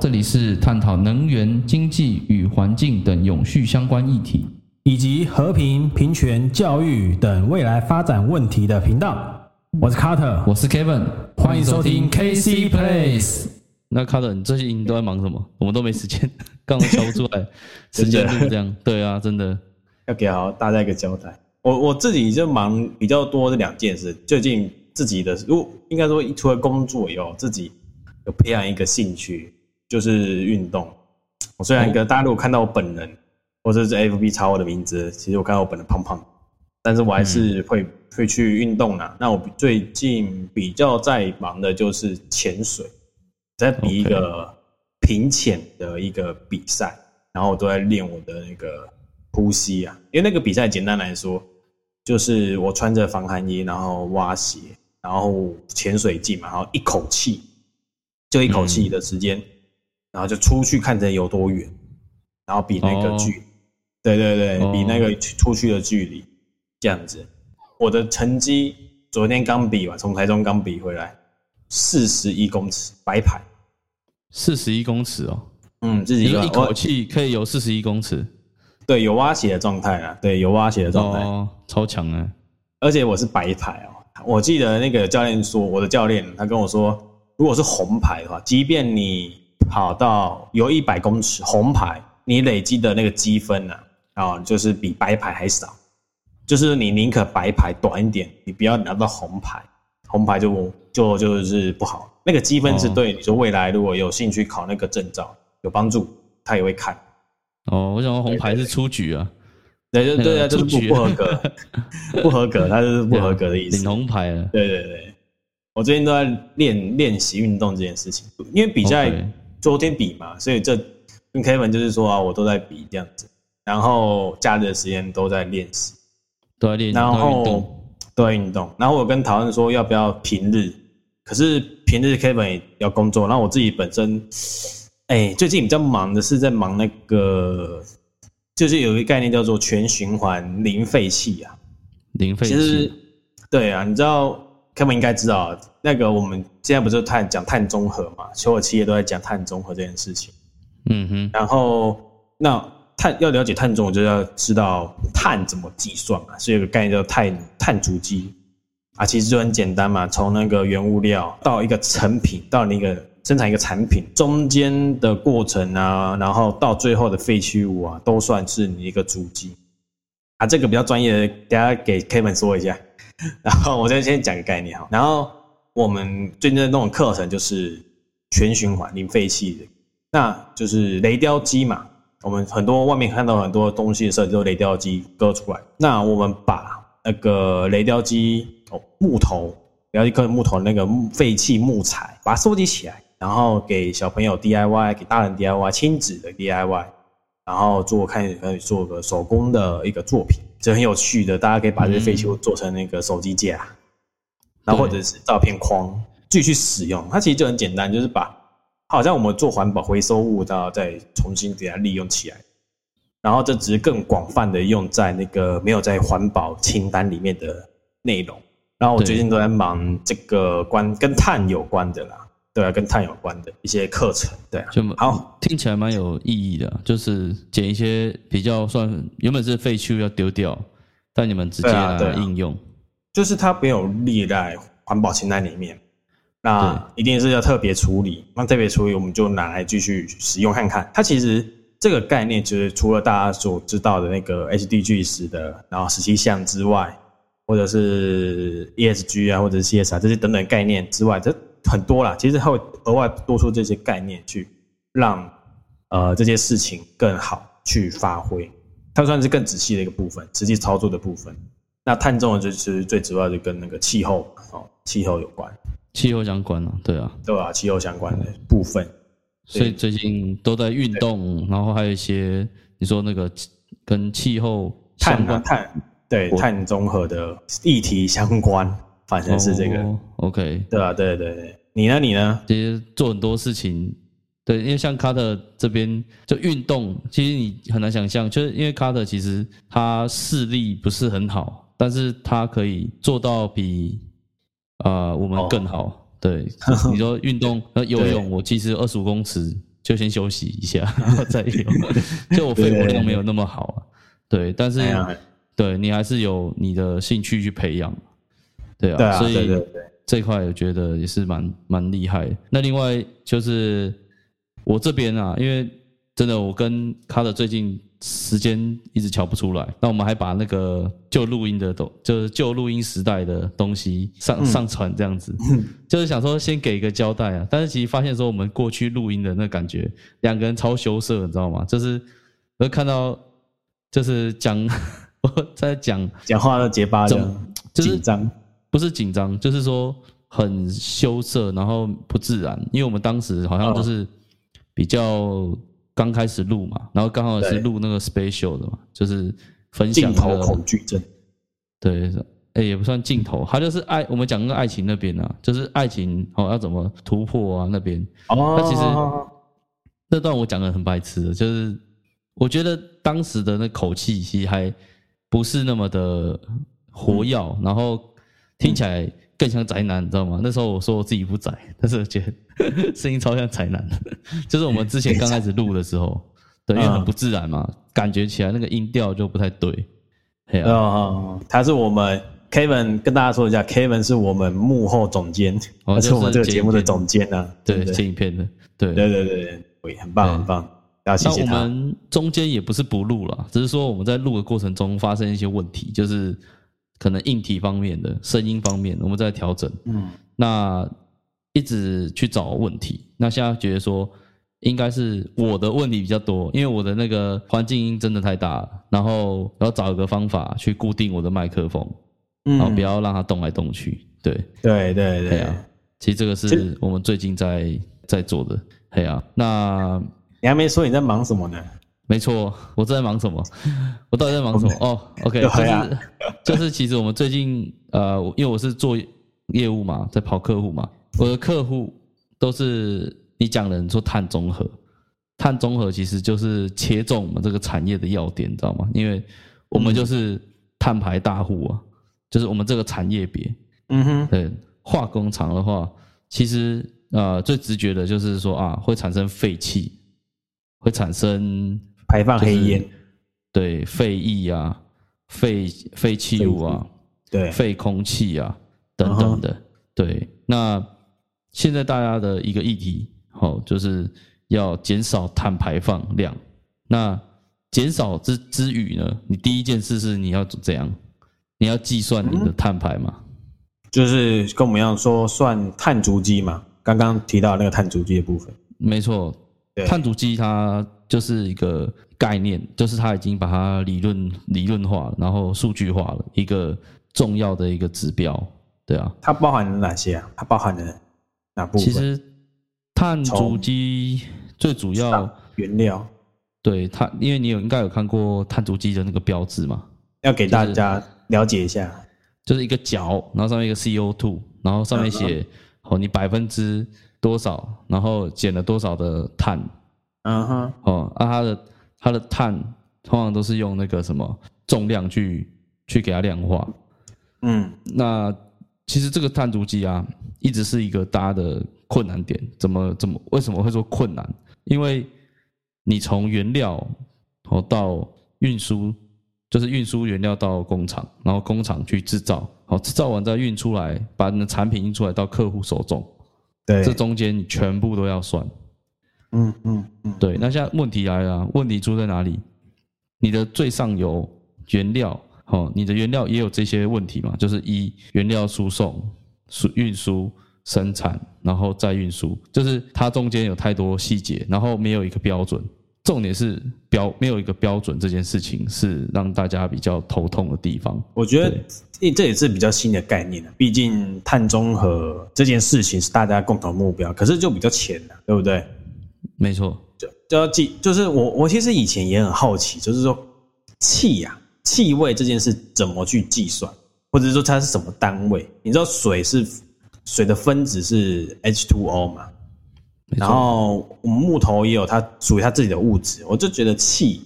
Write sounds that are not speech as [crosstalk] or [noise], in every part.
这里是探讨能源、经济与环境等永续相关议题，以及和平、平权、教育等未来发展问题的频道。我是 Carter，我是 Kevin，欢迎收听 KC Place。那 Carter，你最近都在忙什么？我们都没时间，[laughs] 刚刚敲不出来时间就这样。[laughs] 对啊，真的要给好大家一个交代。我我自己就忙比较多的两件事，最近自己的，如应该说除了工作以后，自己。有培养一个兴趣，就是运动。我虽然跟大家如果看到我本人，或者是 F B 查我的名字，其实我看到我本人胖胖，但是我还是会会去运动啦。那我最近比较在忙的就是潜水，在比一个平潜的一个比赛，然后我都在练我的那个呼吸啊。因为那个比赛简单来说，就是我穿着防寒衣，然后蛙鞋，然后潜水镜嘛，然后一口气。就一口气的时间，然后就出去看着有多远，然后比那个距，对对对，比那个出去的距离，这样子。我的成绩昨天刚比完，从台中刚比回来，四十一公尺白牌，四十一公尺哦，嗯，自己一口气可以有四十一公尺，对，有挖血的状态啊，对，有挖血的状态，哦，超强啊！而且我是白牌哦，我记得那个教练说，我的教练他跟我说。如果是红牌的话，即便你跑到有一百公尺红牌，你累积的那个积分呢，啊，就是比白牌还少。就是你宁可白牌短一点，你不要拿到红牌，红牌就就就是不好。那个积分是对你说未来如果有兴趣考那个证照有帮助，他也会看。哦，我想红牌是出局啊，对对对啊，就是不不合格，不合格，他是不合格的意思。领红牌了，对对对。我最近都在练练习运动这件事情，因为比赛昨天比嘛，所以这跟 Kevin 就是说啊，我都在比这样子，然后假日的时间都在练习，都在练，然后都在运动。然后我跟讨论说要不要平日，可是平日 Kevin 也要工作，然后我自己本身，哎，最近比较忙的是在忙那个，就是有一个概念叫做全循环零废弃啊，零废弃，对啊，你知道。他们应该知道，那个我们现在不是碳讲碳中和嘛？所有企业都在讲碳中和这件事情。嗯哼。然后，那碳要了解碳中和，就要知道碳怎么计算嘛。所以有个概念叫碳碳足迹啊，其实就很简单嘛。从那个原物料到一个成品，到那个生产一个产品中间的过程啊，然后到最后的废弃物啊，都算是你一个足迹啊。这个比较专业的，等下给 Kevin 说一下。[laughs] 然后我先先讲个概念哈，然后我们最近的那种课程就是全循环零废弃的，那就是雷雕机嘛。我们很多外面看到很多东西的设计都雷雕机割出来，那我们把那个雷雕机哦木头，然后一颗木头那个废弃木材，把它收集起来，然后给小朋友 DIY，给大人 DIY，亲子的 DIY，然后做看可以做个手工的一个作品。这很有趣的，大家可以把这些废弃物做成那个手机架，然后或者是照片框，继续使用。它其实就很简单，就是把好像我们做环保回收物，然后再重新给它利用起来。然后这只是更广泛的用在那个没有在环保清单里面的内容。然后我最近都在忙这个关跟碳有关的啦。对啊，跟碳有关的一些课程，对啊，就好听起来蛮有意义的，就是捡一些比较算原本是废弃物要丢掉，但你们直接来应用，就是它没有列在环保清单里面，那一定是要特别处理，那特别处理我们就拿来继续使用看看。它其实这个概念就是除了大家所知道的那个 HDG 十的，然后十七项之外，或者是 ESG 啊，或者是 CSR 这些等等概念之外，这。很多啦，其实它会额外多出这些概念，去让呃这些事情更好去发挥。它算是更仔细的一个部分，实际操作的部分。那碳中和就是最主要就跟那个气候哦，气候有关，气候相关啊，对啊，对啊，气候相关的部分。所以最近都在运动，然后还有一些你说那个跟气候碳碳对碳中和的议题相关。反正是这个，OK，对啊，对对对，你呢？你呢？其实做很多事情，对，因为像卡特这边就运动，其实你很难想象，就是因为卡特其实他视力不是很好，但是他可以做到比啊我们更好，对，[laughs] 你说运动那游泳，我其实二十五公尺就先休息一下，然 [laughs] 后再游，就我肺活量没有那么好啊。对，但是对你还是有你的兴趣去培养，对啊，所以这块我觉得也是蛮蛮厉害。那另外就是我这边啊，因为真的我跟他的最近。时间一直瞧不出来，那我们还把那个旧录音的东，就是旧录音时代的东西上上传这样子，[laughs] 就是想说先给一个交代啊。但是其实发现说我们过去录音的那感觉，两个人超羞涩，你知道吗？就是我看到就是讲 [laughs] 我在讲讲话都结巴的，紧张不是紧张，就是说很羞涩，然后不自然，因为我们当时好像就是比较。刚开始录嘛，然后刚好是录那个 special 的嘛，就是分享镜头恐惧症。对，哎，也不算镜头，他就是爱我们讲那个爱情那边啊，就是爱情哦要怎么突破啊那边。哦。那其实那段我讲的很白痴，就是我觉得当时的那口气其实还不是那么的活跃，然后听起来。更像宅男，你知道吗？那时候我说我自己不宅，但是觉得 [laughs] 声音超像宅男的。就是我们之前刚开始录的时候，对，因为很不自然嘛，感觉起来那个音调就不太对。哦，他是我们 Kevin，跟大家说一下，Kevin 是我们幕后总监，是我们这个节目的总监呢。对，剪影片的，对，对对对对，很棒很棒，要谢谢他。我们中间也不是不录了，只是说我们在录的过程中发生一些问题，就是。可能硬体方面的声音方面，我们在调整。嗯，那一直去找问题。那现在觉得说，应该是我的问题比较多，因为我的那个环境音真的太大了。然后要找一个方法去固定我的麦克风，然后不要让它动来动去。对，对对对啊！其实这个是我们最近在在做的。嘿啊，那你还没说你在忙什么呢？没错，我正在忙什么？我到底在忙什么？哦，OK，就是就是，其实我们最近 [laughs] 呃，因为我是做业务嘛，在跑客户嘛，我的客户都是你讲的，你说碳中和，碳中和其实就是切中我们这个产业的要点，你知道吗？因为我们就是碳排大户啊，就是我们这个产业别，嗯哼，对，化工厂的话，其实呃，最直觉的就是说啊，会产生废气，会产生。排放黑烟，对废液啊、废废弃物啊、对废空气啊等等的，对。那现在大家的一个议题，好，就是要减少碳排放量。那减少之之余呢，你第一件事是你要怎样？你要计算你的碳排嘛？就是跟我们一样说算碳足迹嘛？刚刚提到那个碳足迹的部分，没错，碳足迹它。就是一个概念，就是它已经把它理论理论化，然后数据化了一个重要的一个指标，对啊。它包含了哪些啊？它包含了哪部分？其实碳足迹最主要原料，对它，因为你有应该有看过碳足迹的那个标志嘛？要给大家了解一下，就是一个角，然后上面一个 CO two，然后上面写哦你百分之多少，然后减了多少的碳。嗯哼，哦，啊，它的它的碳通常都是用那个什么重量去去给它量化，嗯，那其实这个碳足迹啊，一直是一个大家的困难点，怎么怎么为什么会说困难？因为你从原料哦到运输，就是运输原料到工厂，然后工厂去制造，好制造完再运出来，把你的产品运出来到客户手中，对，这中间你全部都要算。嗯嗯嗯，对，那现在问题来了，问题出在哪里？你的最上游原料，哦，你的原料也有这些问题嘛？就是一原料输送、输运输、生产，然后再运输，就是它中间有太多细节，然后没有一个标准。重点是标没有一个标准，这件事情是让大家比较头痛的地方。我觉得这这也是比较新的概念毕竟碳中和这件事情是大家共同目标，可是就比较浅了，对不对？没错，就就要记，就是我我其实以前也很好奇，就是说气呀，气味这件事怎么去计算，或者说它是什么单位？你知道水是水的分子是 H2O 嘛？然后我们木头也有它属于它自己的物质，我就觉得气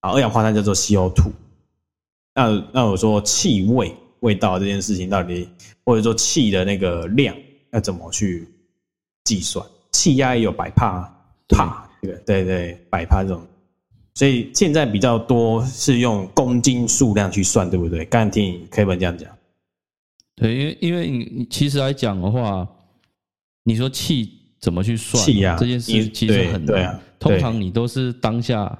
啊，二氧化碳叫做 CO2。那那我说气味味道这件事情到底，或者说气的那个量要怎么去计算？气压也有百帕帕，对对对，百帕这种。所以现在比较多是用公斤数量去算，对不对？刚才听 Kevin 这样讲。对，因为因为你其实来讲的话，你说气怎么去算这件事，其实很难啊。通常你都是当下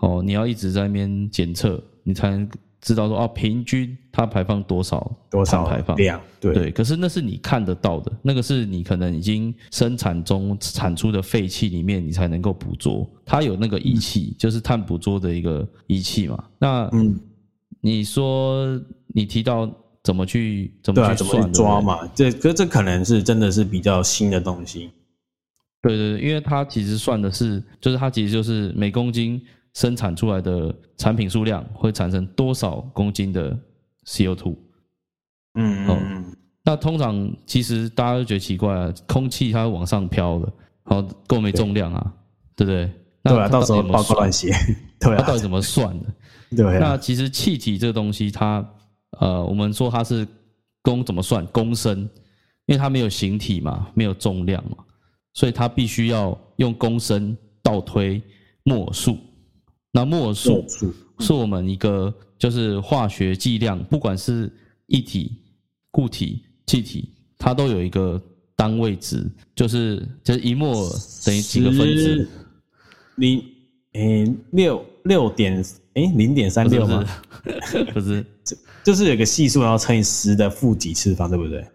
哦，你要一直在那边检测，你才能。知道说哦，平均它排放多少多少排放量？对对，可是那是你看得到的，那个是你可能已经生产中产出的废气里面，你才能够捕捉。它有那个仪器，就是碳捕捉的一个仪器嘛。那嗯，你说你提到怎么去怎么去算抓嘛？这可这可能是真的是比较新的东西。对对对，因为它其实算的是，就是它其实就是每公斤。生产出来的产品数量会产生多少公斤的 CO2？嗯嗯嗯，那通常其实大家都觉得奇怪啊，空气它往上飘的，好够没重量啊，对不对？对啊，到时候报告乱写，[laughs] 对啊，它到底怎么算的？[laughs] 对啊，那其实气体这个东西，它呃，我们说它是公怎么算公升？因为它没有形体嘛，没有重量嘛，所以它必须要用公升倒推末数。那摩尔数是我们一个就是化学计量，不管是液体、固体、气体，它都有一个单位值，就是就是一摩尔等于几个分子？你诶六六点诶零点三六吗？不是，[laughs] [laughs] 就是有个系数，然后乘以十的负几次方，对不对？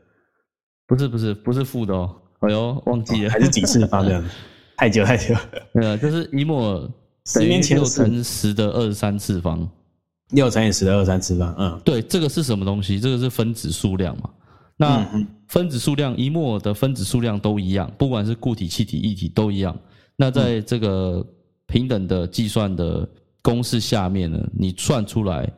不是不是不是负的哦，哎呦忘记了，还是几次方这样？[laughs] 太久太久，对啊，就是一摩尔。十年前六乘十的二十三次方，六乘以十的二十三次方，嗯，对，这个是什么东西？这个是分子数量嘛？那分子数量，一摩的分子数量都一样，不管是固体、气体、液体都一样。那在这个平等的计算的公式下面呢，你算出来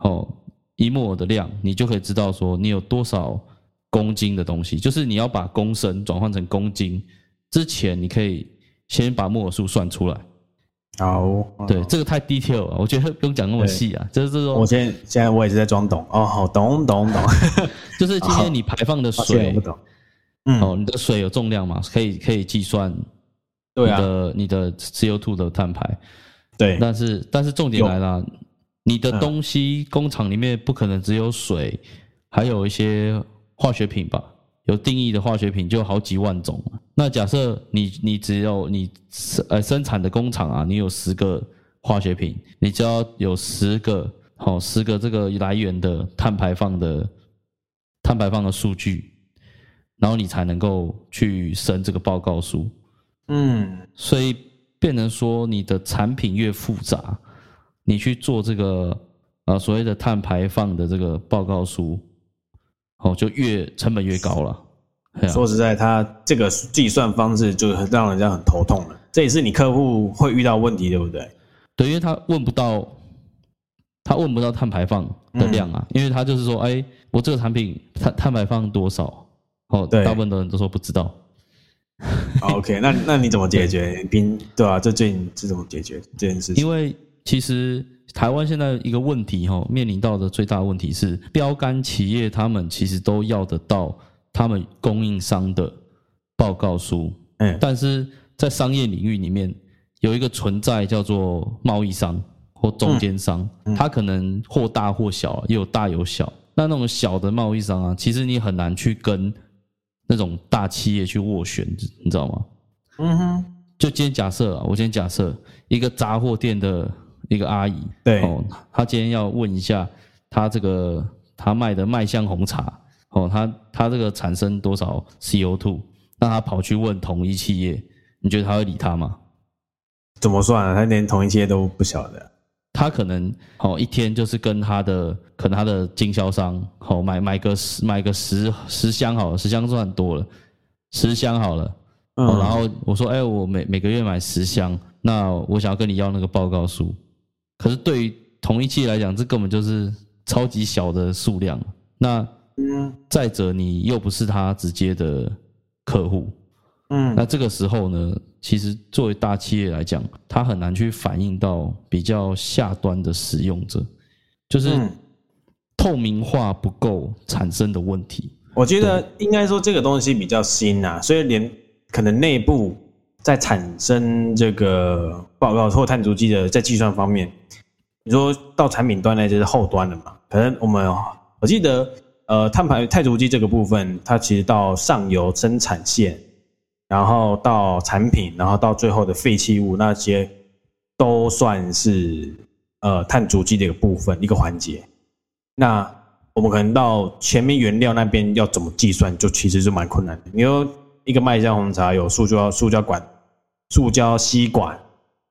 哦，一摩的量，你就可以知道说你有多少公斤的东西。就是你要把公升转换成公斤之前，你可以先把摩尔数算出来。好，对，这个太 detail 了，我觉得不用讲那么细啊。就是说，我现现在我也是在装懂哦，好懂懂懂。[laughs] 就是今天你排放的水，嗯，哦，你的水有重量嘛？可以可以计算，对啊，你的你的 CO2 的碳排，对。但是但是重点来了，你的东西工厂里面不可能只有水，还有一些化学品吧？有定义的化学品就好几万种。那假设你你只有你生呃生产的工厂啊，你有十个化学品，你就要有十个好十个这个来源的碳排放的碳排放的数据，然后你才能够去生这个报告书。嗯，所以变成说你的产品越复杂，你去做这个啊所谓的碳排放的这个报告书。哦，就越成本越高了。说实在，他这个计算方式就让人家很头痛了。这也是你客户会遇到问题，对不对？对，因为他问不到，他问不到碳排放的量啊。因为他就是说，哎，我这个产品碳碳排放多少？哦，对，大部分的人都说不知道。OK，那那你怎么解决？冰对啊，这最近是怎么解决这件事情？因为其实。台湾现在一个问题哈，面临到的最大问题是，标杆企业他们其实都要得到他们供应商的报告书，嗯，但是在商业领域里面有一个存在叫做贸易商或中间商，他可能或大或小，也有大有小。那那种小的贸易商啊，其实你很难去跟那种大企业去斡旋，你知道吗？嗯哼，就今天假设啊，我今天假设一个杂货店的。一个阿姨，对哦，她今天要问一下，她这个她卖的麦香红茶，哦，她她这个产生多少 CO2？让她跑去问同一企业，你觉得她会理她吗？怎么算啊？他连同一企业都不晓得。他可能哦，一天就是跟他的可能他的经销商，哦，买买个十买个十十箱好了，十箱算多了，十箱好了。嗯。然后我说，哎，我每每个月买十箱，那我想要跟你要那个报告书。可是对于同一期来讲，这根本就是超级小的数量。那再者，你又不是他直接的客户，嗯，那这个时候呢，其实作为大企业来讲，它很难去反映到比较下端的使用者，就是透明化不够产生的问题。我觉得应该说这个东西比较新啊，所以连可能内部在产生这个报告或碳足迹的在计算方面，你说到产品端呢，就是后端的嘛？可能我们我记得，呃，碳排碳足迹这个部分，它其实到上游生产线，然后到产品，然后到最后的废弃物那些，都算是呃碳足迹的一个部分一个环节。那我们可能到前面原料那边要怎么计算，就其实就蛮困难的。你说一个麦香红茶有塑胶塑胶管、塑胶吸管，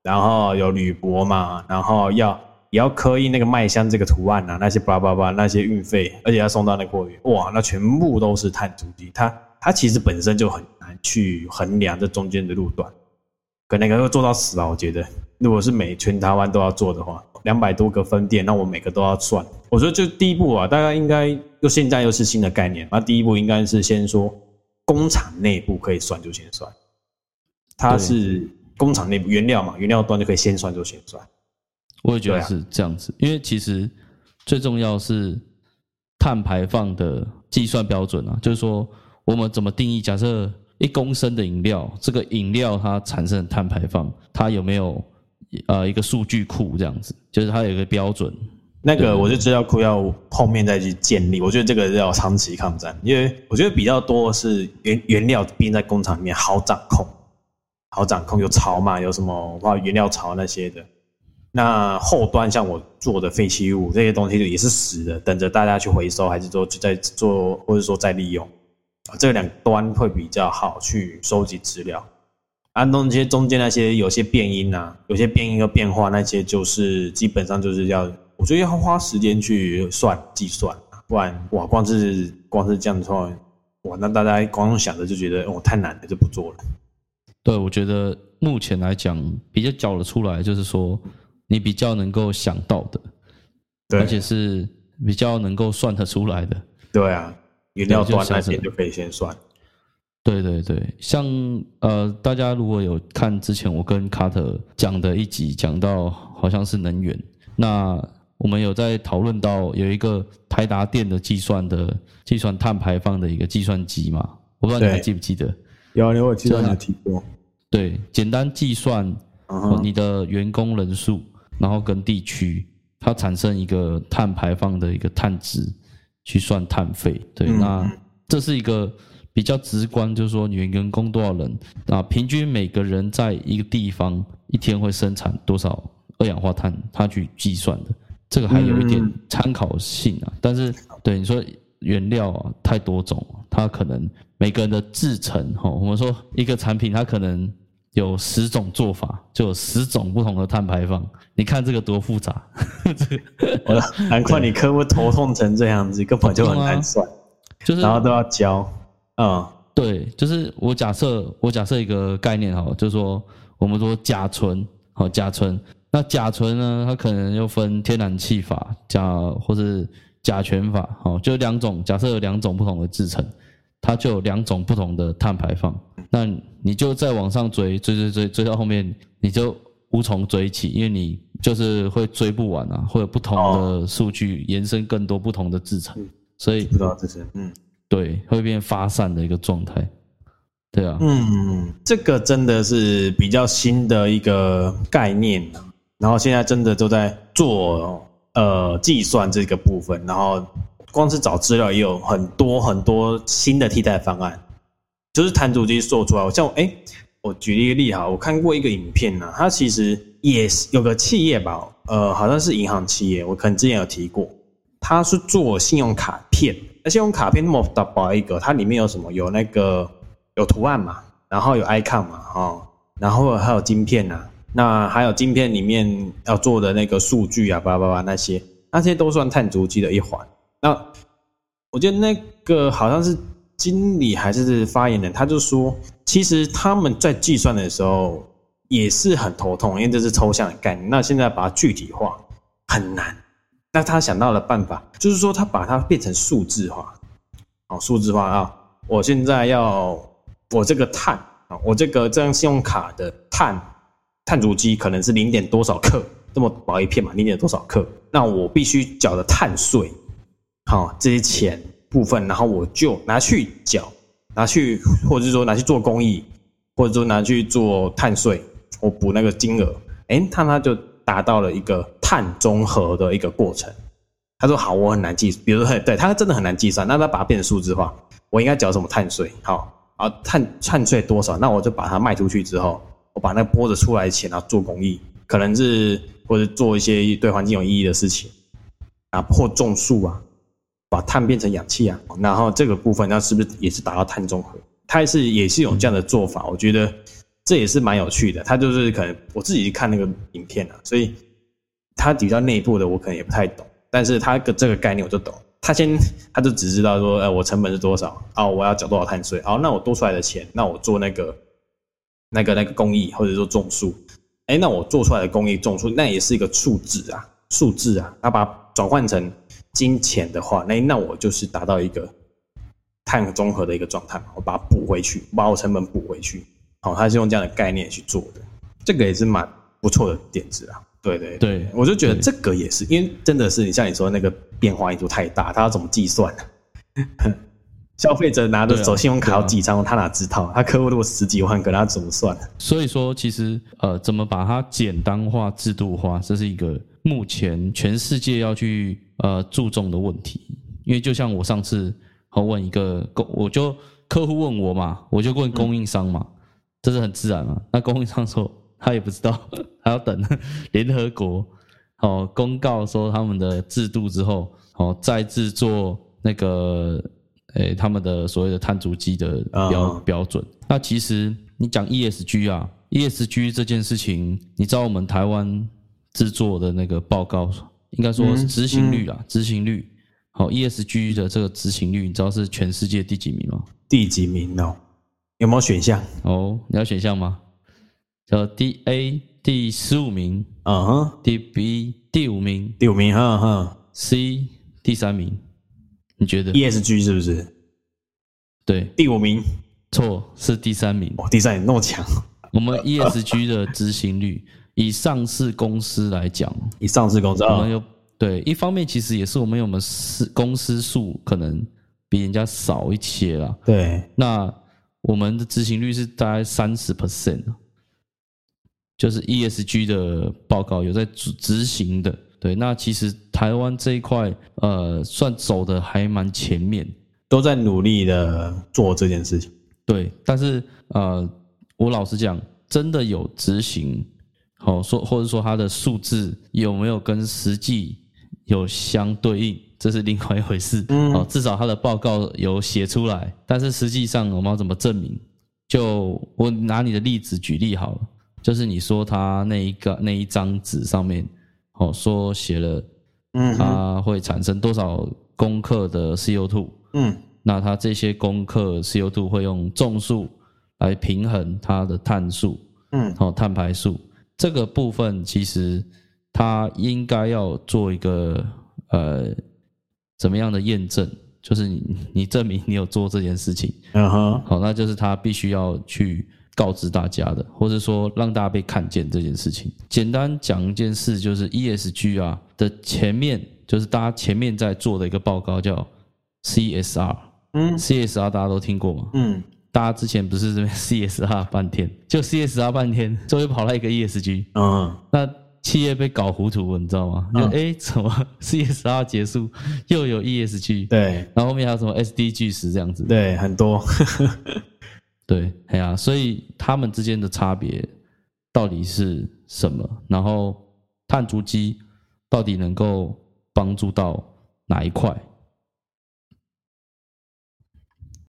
然后有铝箔嘛，然后要也要刻印那个麦香这个图案啊，那些叭叭叭那些运费，而且要送到那货运，哇，那全部都是碳足迹。它它其实本身就很难去衡量这中间的路段，可能要做到死啊！我觉得，如果是每全台湾都要做的话。两百多个分店，那我每个都要算。我觉得就第一步啊，大家应该又现在又是新的概念，那第一步应该是先说工厂内部可以算就先算，它是工厂内部原料嘛，原料端就可以先算就先算。我也觉得是这样子，因为其实最重要是碳排放的计算标准啊，就是说我们怎么定义？假设一公升的饮料，这个饮料它产生的碳排放，它有没有？呃，一个数据库这样子，就是它有一个标准。那个我就知道库要后面再去建立。我觉得这个要长期抗战，因为我觉得比较多是原原料并在工厂里面好掌控，好掌控有槽嘛，有什么哇原料槽那些的。那后端像我做的废弃物这些东西也是死的，等着大家去回收，还是说就在做，或者说再利用啊？这两端会比较好去收集资料。安东这些中间那些有些变音呐，有些变音和变化那些，就是基本上就是要，我觉得要花时间去算计算，不然哇，光是光是这样的话，哇，那大家光想着就觉得哦太难了，就不做了。对，我觉得目前来讲比较缴得出来，就是说你比较能够想到的，对，而且是比较能够算得出来的。对啊，原料端那边就可以先算。对对对，像呃，大家如果有看之前我跟卡特讲的一集，讲到好像是能源，那我们有在讨论到有一个台达电的计算的计算碳排放的一个计算机嘛，我不知道你还记不记得？有，有，我记得你提过。对，简单计算你的员工人数，然后跟地区，它产生一个碳排放的一个碳值，去算碳费。对，那这是一个。比较直观，就是说，你员工多少人啊？平均每个人在一个地方一天会生产多少二氧化碳？他去计算的，这个还有一点参考性啊。但是，对你说原料啊，太多种，它可能每个人的制成哈，我们说一个产品，它可能有十种做法，就有十种不同的碳排放。你看这个多复杂，难怪你客户头痛成这样子，根本就很难算，就是然后都要教。嗯，对，就是我假设我假设一个概念哈，就是说我们说甲醇，好甲醇，那甲醇呢，它可能又分天然气法甲或是甲醛法，好，就两种，假设有两种不同的制成，它就有两种不同的碳排放，那你就再往上追追追追追到后面，你就无从追起，因为你就是会追不完啊，会有不同的数据延伸更多不同的制成，所以不知道这些，嗯。对，会变发散的一个状态，对啊，嗯，这个真的是比较新的一个概念然后现在真的都在做呃计算这个部分，然后光是找资料也有很多很多新的替代方案，就是碳足迹做出来。像哎，我举一个例哈，我看过一个影片呢，它其实也是有个企业吧，呃，好像是银行企业，我可能之前有提过，它是做信用卡片。那信用卡片那么大薄一个，它里面有什么？有那个有图案嘛，然后有 icon 嘛，哈，然后还有晶片呐，那还有晶片里面要做的那个数据啊，叭叭叭那些，那些都算碳足迹的一环。那我觉得那个好像是经理还是发言人，他就说，其实他们在计算的时候也是很头痛，因为这是抽象的概念。那现在把它具体化很难。那他想到了办法，就是说他把它变成数字化，好，数字化啊！我现在要我这个碳啊，我这个这张信用卡的碳碳足迹可能是零点多少克，这么薄一片嘛，零点多少克？那我必须缴的碳税，好，这些钱部分，然后我就拿去缴，拿去或者是说拿去做公益，或者说拿去做碳税，我补那个金额，哎，他他就达到了一个碳中和的一个过程。他说好，我很难计，比如说对他真的很难计算，那他把它变成数字化，我应该缴什么碳税？好，啊碳碳税多少？那我就把它卖出去之后，我把那拨着出来的钱，然后做公益，可能是或者做一些对环境有意义的事情。啊，或种树啊，把碳变成氧气啊，然后这个部分，那是不是也是达到碳中和？它是也是有这样的做法，我觉得这也是蛮有趣的。他就是可能我自己看那个影片啊，所以他比较内部的我可能也不太懂，但是他个这个概念我就懂。他先他就只知道说，呃，我成本是多少啊，我要缴多少碳税，哦，那我多出来的钱，那我做那个那个那个工艺或者说种树，哎，那我做出来的工艺种树，那也是一个数字啊，数字啊，那把。转换成金钱的话，那那我就是达到一个碳中和的一个状态，我把它补回去，把我成本补回去。好，他是用这样的概念去做的，这个也是蛮不错的点子啊。对对对，我就觉得这个也是，因为真的是你像你说那个变化因素太大，他要怎么计算呢？消费者拿着走信用卡要几张，他哪知道？他客户如果十几万，跟他怎么算？所以说，其实呃，怎么把它简单化、制度化，这是一个。目前全世界要去呃注重的问题，因为就像我上次我问一个供，我就客户问我嘛，我就问供应商嘛，这是很自然嘛。那供应商说他也不知道，[laughs] 还要等联合国哦公告说他们的制度之后，哦再制作那个诶他们的所谓的碳足迹的标标准。那其实你讲 ESG 啊，ESG 这件事情，你知道我们台湾。制作的那个报告，应该说执行率啊，执行率。好，ESG 的这个执行率，你知道是全世界第几名吗？第几名哦？有没有选项？哦，你要选项吗？叫 D A 第十五名，嗯哼，D B 第五名，第五名，哈哈，C 第三名，你觉得？ESG 是不是？对，第五名，错，是第三名。哦，第三名那么强。[laughs] 我们 ESG 的执行率。以上市公司来讲，以上市公司，我们有对一方面，其实也是我们有我们司公司数可能比人家少一些啦。对，那我们的执行率是大概三十 percent，就是 ESG 的报告有在执执行的。对，那其实台湾这一块，呃，算走的还蛮前面，都在努力的做这件事情。对，但是呃，我老实讲，真的有执行。好说，或者说它的数字有没有跟实际有相对应，这是另外一回事。嗯，哦，至少它的报告有写出来，但是实际上我们要怎么证明？就我拿你的例子举例好了，就是你说他那一个那一张纸上面，哦，说写了，嗯，它会产生多少公克的 CO2？嗯，那它这些公克 CO2 会用种数来平衡它的碳数，嗯，哦，碳排数。这个部分其实它应该要做一个呃怎么样的验证？就是你你证明你有做这件事情，嗯哼，好，那就是它必须要去告知大家的，或者说让大家被看见这件事情。简单讲一件事，就是 ESG 啊的前面就是大家前面在做的一个报告叫 CSR，嗯，CSR 大家都听过吗？嗯。大家之前不是这边 [laughs] CSR 半天，就 CSR 半天，终于跑来一个 ESG，嗯，那企业被搞糊涂，你知道吗？就哎，怎么 [laughs] CSR 结束又有 ESG？对，然后后面还有什么 SDG 十这样子？对，很多。对，哎呀，所以他们之间的差别到底是什么？然后碳足迹到底能够帮助到哪一块？